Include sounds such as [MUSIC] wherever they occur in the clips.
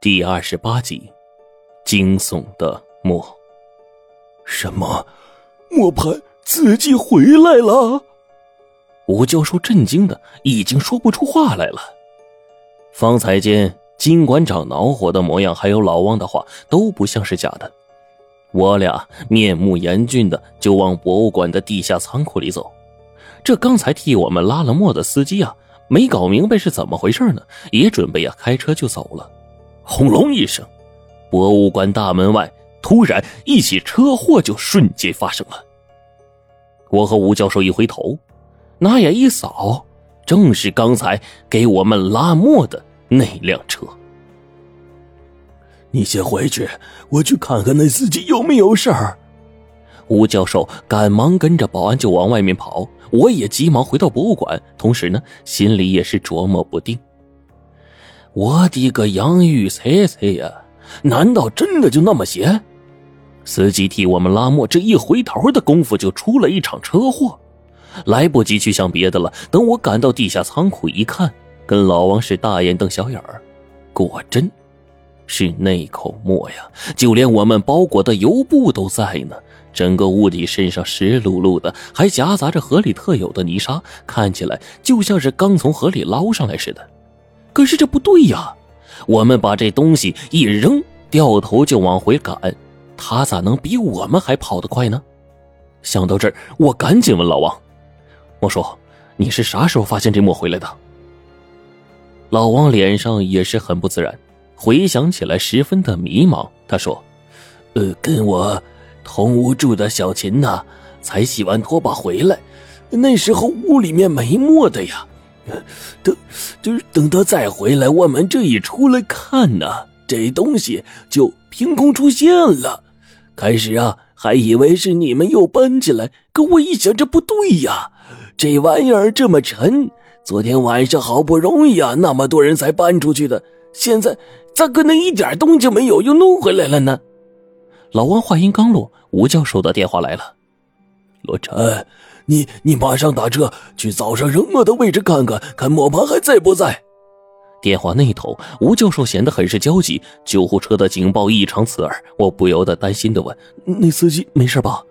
第二十八集，惊悚的墨。什么？磨盘自己回来了？吴教授震惊的已经说不出话来了。方才间金馆长恼火的模样，还有老汪的话，都不像是假的。我俩面目严峻的就往博物馆的地下仓库里走。这刚才替我们拉了磨的司机啊，没搞明白是怎么回事呢，也准备呀开车就走了。轰隆一声，博物馆大门外突然一起车祸就瞬间发生了。我和吴教授一回头，拿眼一扫，正是刚才给我们拉磨的那辆车。你先回去，我去看看那司机有没有事儿。吴教授赶忙跟着保安就往外面跑，我也急忙回到博物馆，同时呢，心里也是琢磨不定。我的个洋芋菜菜呀！难道真的就那么邪？司机替我们拉磨，这一回头的功夫就出了一场车祸，来不及去想别的了。等我赶到地下仓库一看，跟老王是大眼瞪小眼儿，果真，是那口墨呀！就连我们包裹的油布都在呢。整个物体身上湿漉漉的，还夹杂着河里特有的泥沙，看起来就像是刚从河里捞上来似的。可是这不对呀！我们把这东西一扔，掉头就往回赶，他咋能比我们还跑得快呢？想到这儿，我赶紧问老王：“我说，你是啥时候发现这墨回来的？”老王脸上也是很不自然，回想起来十分的迷茫。他说：“呃，跟我同屋住的小秦呐，才洗完拖把回来，那时候屋里面没墨的呀。”等，就是等他再回来，我们这一出来看呢，这东西就凭空出现了。开始啊，还以为是你们又搬进来，可我一想，这不对呀，这玩意儿这么沉，昨天晚上好不容易啊，那么多人才搬出去的，现在咋可能一点动静没有又弄回来了呢？老王话音刚落，吴教授的电话来了，罗晨。你你马上打车去早上扔墨的位置看看，看磨盘还在不在？电话那头，吴教授显得很是焦急。救护车的警报异常刺耳，我不由得担心的问：“那司机没事吧？”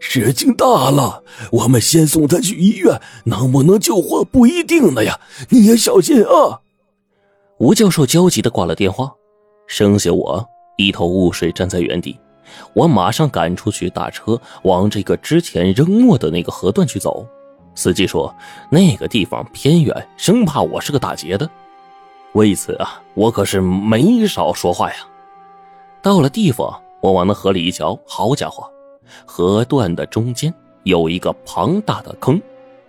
事情大了，我们先送他去医院，能不能救活不一定呢呀！你也小心啊！吴教授焦急的挂了电话，剩下我一头雾水站在原地。我马上赶出去，打车往这个之前扔墨的那个河段去走。司机说那个地方偏远，生怕我是个打劫的。为此啊，我可是没少说话呀。到了地方，我往那河里一瞧，好家伙，河段的中间有一个庞大的坑，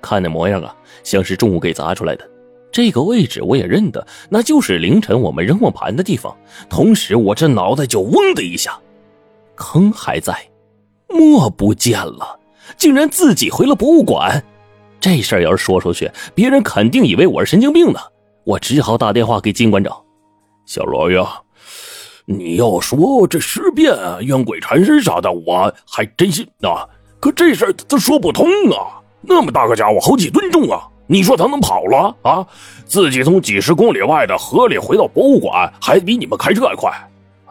看那模样啊，像是重物给砸出来的。这个位置我也认得，那就是凌晨我们扔磨盘的地方。同时，我这脑袋就嗡的一下。坑还在，墨不见了，竟然自己回了博物馆。这事儿要是说出去，别人肯定以为我是神经病呢。我只好打电话给金馆长。小罗呀，你要说这尸变、冤鬼缠身啥的，我还真信啊。可这事儿他说不通啊！那么大个家伙，好几吨重啊！你说他能跑了啊？自己从几十公里外的河里回到博物馆，还比你们开车还快。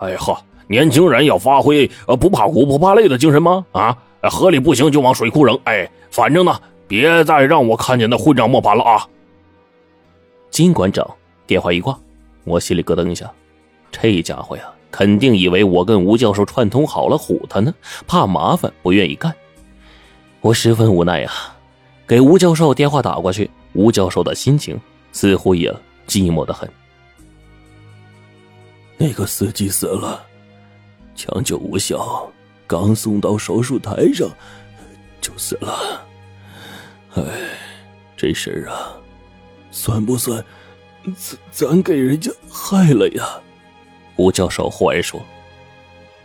哎呀呵！年轻人要发挥呃不怕苦不怕累的精神吗？啊，河里不行就往水库扔。哎，反正呢，别再让我看见那混账磨盘了啊！金馆长电话一挂，我心里咯噔一下，这家伙呀，肯定以为我跟吴教授串通好了唬他呢，怕麻烦不愿意干。我十分无奈呀，给吴教授电话打过去，吴教授的心情似乎也寂寞的很。那个司机死了。抢救无效，刚送到手术台上就死了。哎，这事儿啊，算不算咱咱给人家害了呀？吴教授忽然说：“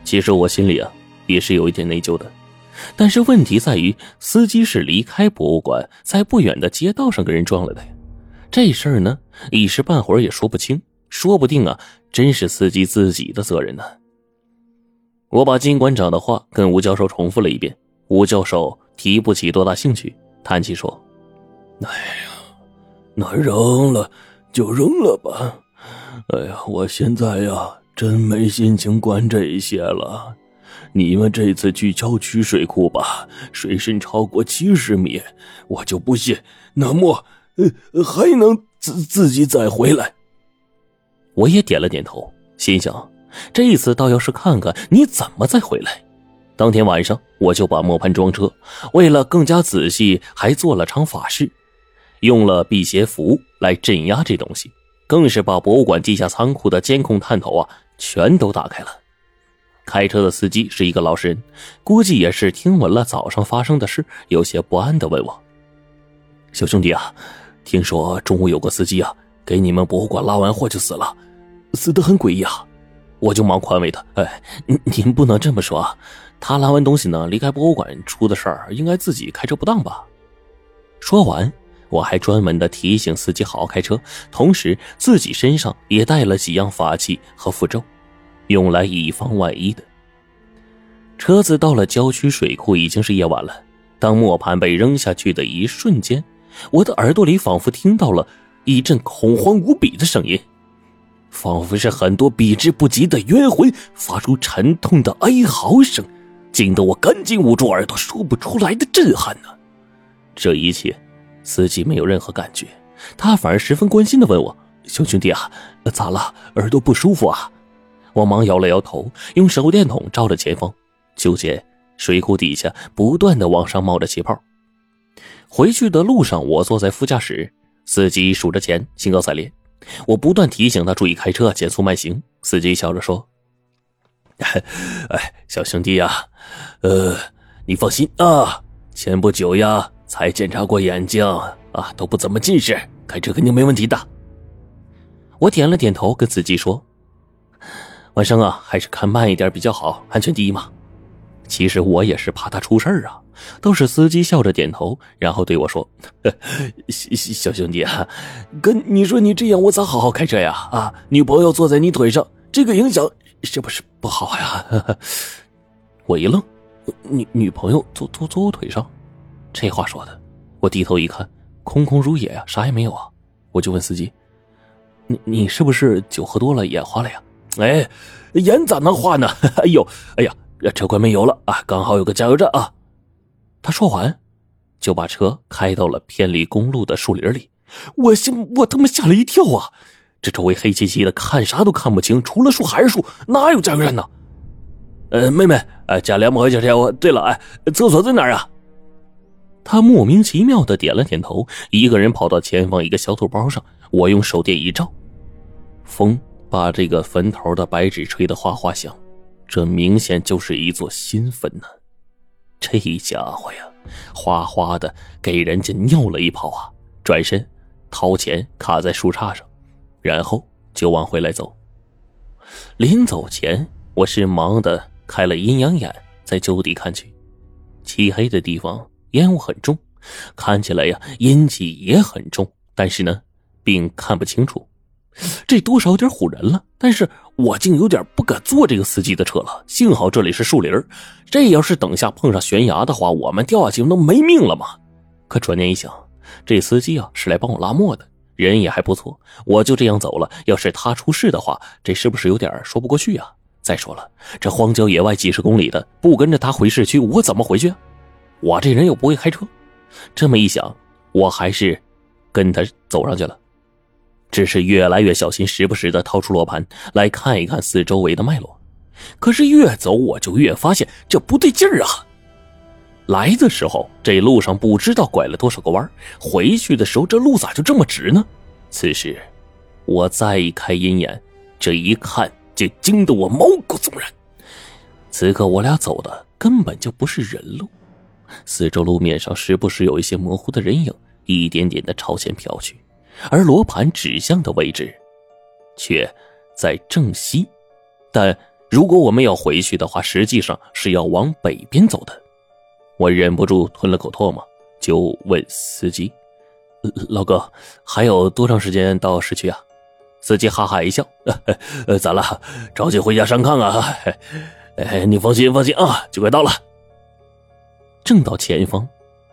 其实我心里啊也是有一点内疚的，但是问题在于，司机是离开博物馆，在不远的街道上跟人撞了的呀。这事儿呢，一时半会儿也说不清，说不定啊，真是司机自己的责任呢。”我把金馆长的话跟吴教授重复了一遍，吴教授提不起多大兴趣，叹气说：“哎呀，那扔了就扔了吧，哎呀，我现在呀，真没心情管这些了。你们这次去郊区水库吧，水深超过七十米，我就不信那么呃还能自自己再回来。我也点了点头，心想这次倒要是看看你怎么再回来。当天晚上，我就把磨盘装车，为了更加仔细，还做了场法事，用了辟邪符来镇压这东西，更是把博物馆地下仓库的监控探头啊全都打开了。开车的司机是一个老实人，估计也是听闻了早上发生的事，有些不安的问我：“小兄弟啊，听说中午有个司机啊，给你们博物馆拉完货就死了，死得很诡异啊。”我就忙宽慰他：“哎，[LAUGHS] 您您不能这么说啊，他拉完东西呢，离开博物馆出的事儿，应该自己开车不当吧？”说完，我还专门的提醒司机好好开车，同时自己身上也带了几样法器和符咒。用来以防万一的。车子到了郊区水库，已经是夜晚了。当磨盘被扔下去的一瞬间，我的耳朵里仿佛听到了一阵恐慌无比的声音，仿佛是很多避之不及的冤魂发出沉痛的哀嚎声，惊得我赶紧捂住耳朵，说不出来的震撼呢。这一切，司机没有任何感觉，他反而十分关心的问我：“小兄弟啊，咋了？耳朵不舒服啊？”我忙摇了摇头，用手电筒照着前方，就见水库底下不断的往上冒着气泡。回去的路上，我坐在副驾驶，司机数着钱，兴高采烈。我不断提醒他注意开车，减速慢行。司机笑着说：“哎，小兄弟呀，呃，你放心啊，前不久呀才检查过眼睛啊，都不怎么近视，开车肯定没问题的。”我点了点头，跟司机说。晚上啊，还是开慢一点比较好，安全第一嘛。其实我也是怕他出事儿啊。倒是司机笑着点头，然后对我说：“ [LAUGHS] 小小兄弟啊，跟你说你这样，我咋好好开车呀？啊，女朋友坐在你腿上，这个影响是不是不好呀？” [LAUGHS] 我一愣，女女朋友坐坐坐我腿上，这话说的，我低头一看，空空如也呀，啥也没有啊。我就问司机：“你你是不是酒喝多了，眼花了呀？”哎，眼咋能花呢？[LAUGHS] 哎呦，哎呀，这车快没油了啊！刚好有个加油站啊。他说完，就把车开到了偏离公路的树林里。我心，我他妈吓了一跳啊！这周围黑漆漆的，看啥都看不清，除了树还是树，哪有加油站呢？呃，妹妹，哎，加两百块钱油。对了，哎，厕所在哪儿啊？他莫名其妙的点了点头，一个人跑到前方一个小土包上。我用手电一照，风。把这个坟头的白纸吹得哗哗响，这明显就是一座新坟呢。这家伙呀，哗哗的给人家尿了一泡啊！转身掏钱卡在树杈上，然后就往回来走。临走前，我是忙的开了阴阳眼，在就地看去。漆黑的地方烟雾很重，看起来呀阴气也很重，但是呢，并看不清楚。这多少有点唬人了，但是我竟有点不敢坐这个司机的车了。幸好这里是树林这要是等下碰上悬崖的话，我们掉下去不都没命了嘛。可转念一想，这司机啊是来帮我拉磨的，人也还不错，我就这样走了，要是他出事的话，这是不是有点说不过去啊？再说了，这荒郊野外几十公里的，不跟着他回市区，我怎么回去？我这人又不会开车。这么一想，我还是跟他走上去了。只是越来越小心，时不时的掏出罗盘来看一看四周围的脉络。可是越走我就越发现这不对劲儿啊！来的时候这路上不知道拐了多少个弯回去的时候这路咋就这么直呢？此时我再一开阴眼，这一看就惊得我毛骨悚然。此刻我俩走的根本就不是人路，四周路面上时不时有一些模糊的人影，一点点的朝前飘去。而罗盘指向的位置，却在正西。但如果我们要回去的话，实际上是要往北边走的。我忍不住吞了口唾沫，就问司机：“老哥，还有多长时间到市区啊？”司机哈哈一笑：“呃，咋了？着急回家上炕啊？哎，你放心，放心啊，就快到了。”正到前方，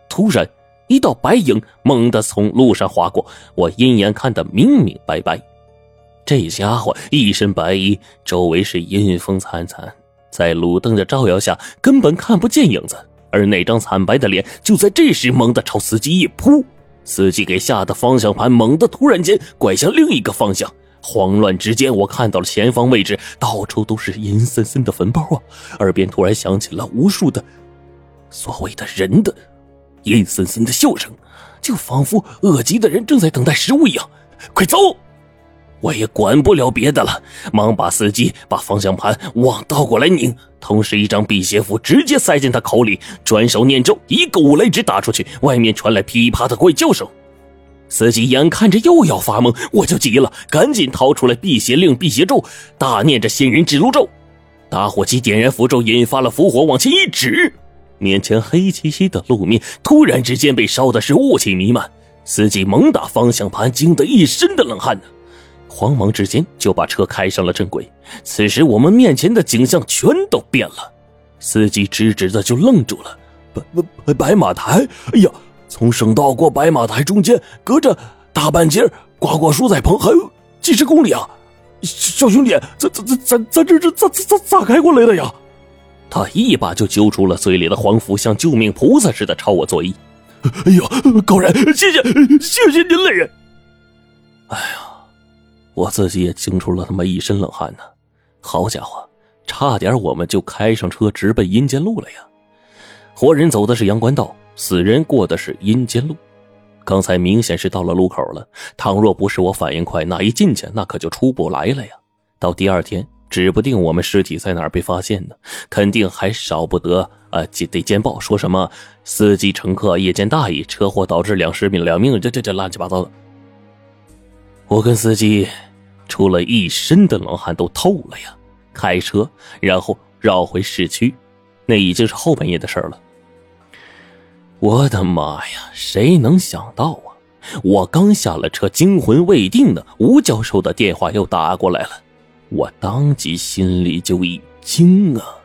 突然。一道白影猛地从路上划过，我一眼看得明明白白。这家伙一身白衣，周围是阴风惨惨，在路灯的照耀下根本看不见影子。而那张惨白的脸就在这时猛地朝司机一扑，司机给吓得方向盘猛地突然间拐向另一个方向。慌乱之间，我看到了前方位置到处都是阴森森的坟包啊！耳边突然响起了无数的所谓的人的阴森森的笑声，就仿佛饿极的人正在等待食物一样。快走！我也管不了别的了，忙把司机把方向盘往倒过来拧，同时一张辟邪符直接塞进他口里，转手念咒，一个五雷指打出去，外面传来噼啪的怪叫声。司机眼看着又要发懵，我就急了，赶紧掏出来辟邪令、辟邪咒，大念着仙人指路咒，打火机点燃符咒，引发了符火，往前一指，面前黑漆漆的路面突然之间被烧的是雾气弥漫。司机猛打方向盘，惊得一身的冷汗呢，慌忙之间就把车开上了正轨。此时我们面前的景象全都变了，司机直直的就愣住了，白白白马台，哎呀！从省道过白马台中间隔着大半截瓜果蔬菜棚，还有几十公里啊！小兄弟，咱咱咱咱咱这这咋咋咋咋开过来的呀？他一把就揪出了嘴里的黄符，像救命菩萨似的朝我作揖。哎呦，高人，谢谢谢谢您嘞！哎呀，我自己也惊出了他妈一身冷汗呢。好家伙，差点我们就开上车直奔阴间路了呀！活人走的是阳关道。死人过的是阴间路，刚才明显是到了路口了。倘若不是我反应快，那一进去那可就出不来了呀。到第二天，指不定我们尸体在哪儿被发现呢，肯定还少不得啊，得监报说什么司机乘客夜间大意，车祸导致两尸命两命，这这这乱七八糟的。我跟司机出了一身的冷汗，都透了呀。开车，然后绕回市区，那已经是后半夜的事了。我的妈呀！谁能想到啊？我刚下了车，惊魂未定的吴教授的电话又打过来了，我当即心里就一惊啊！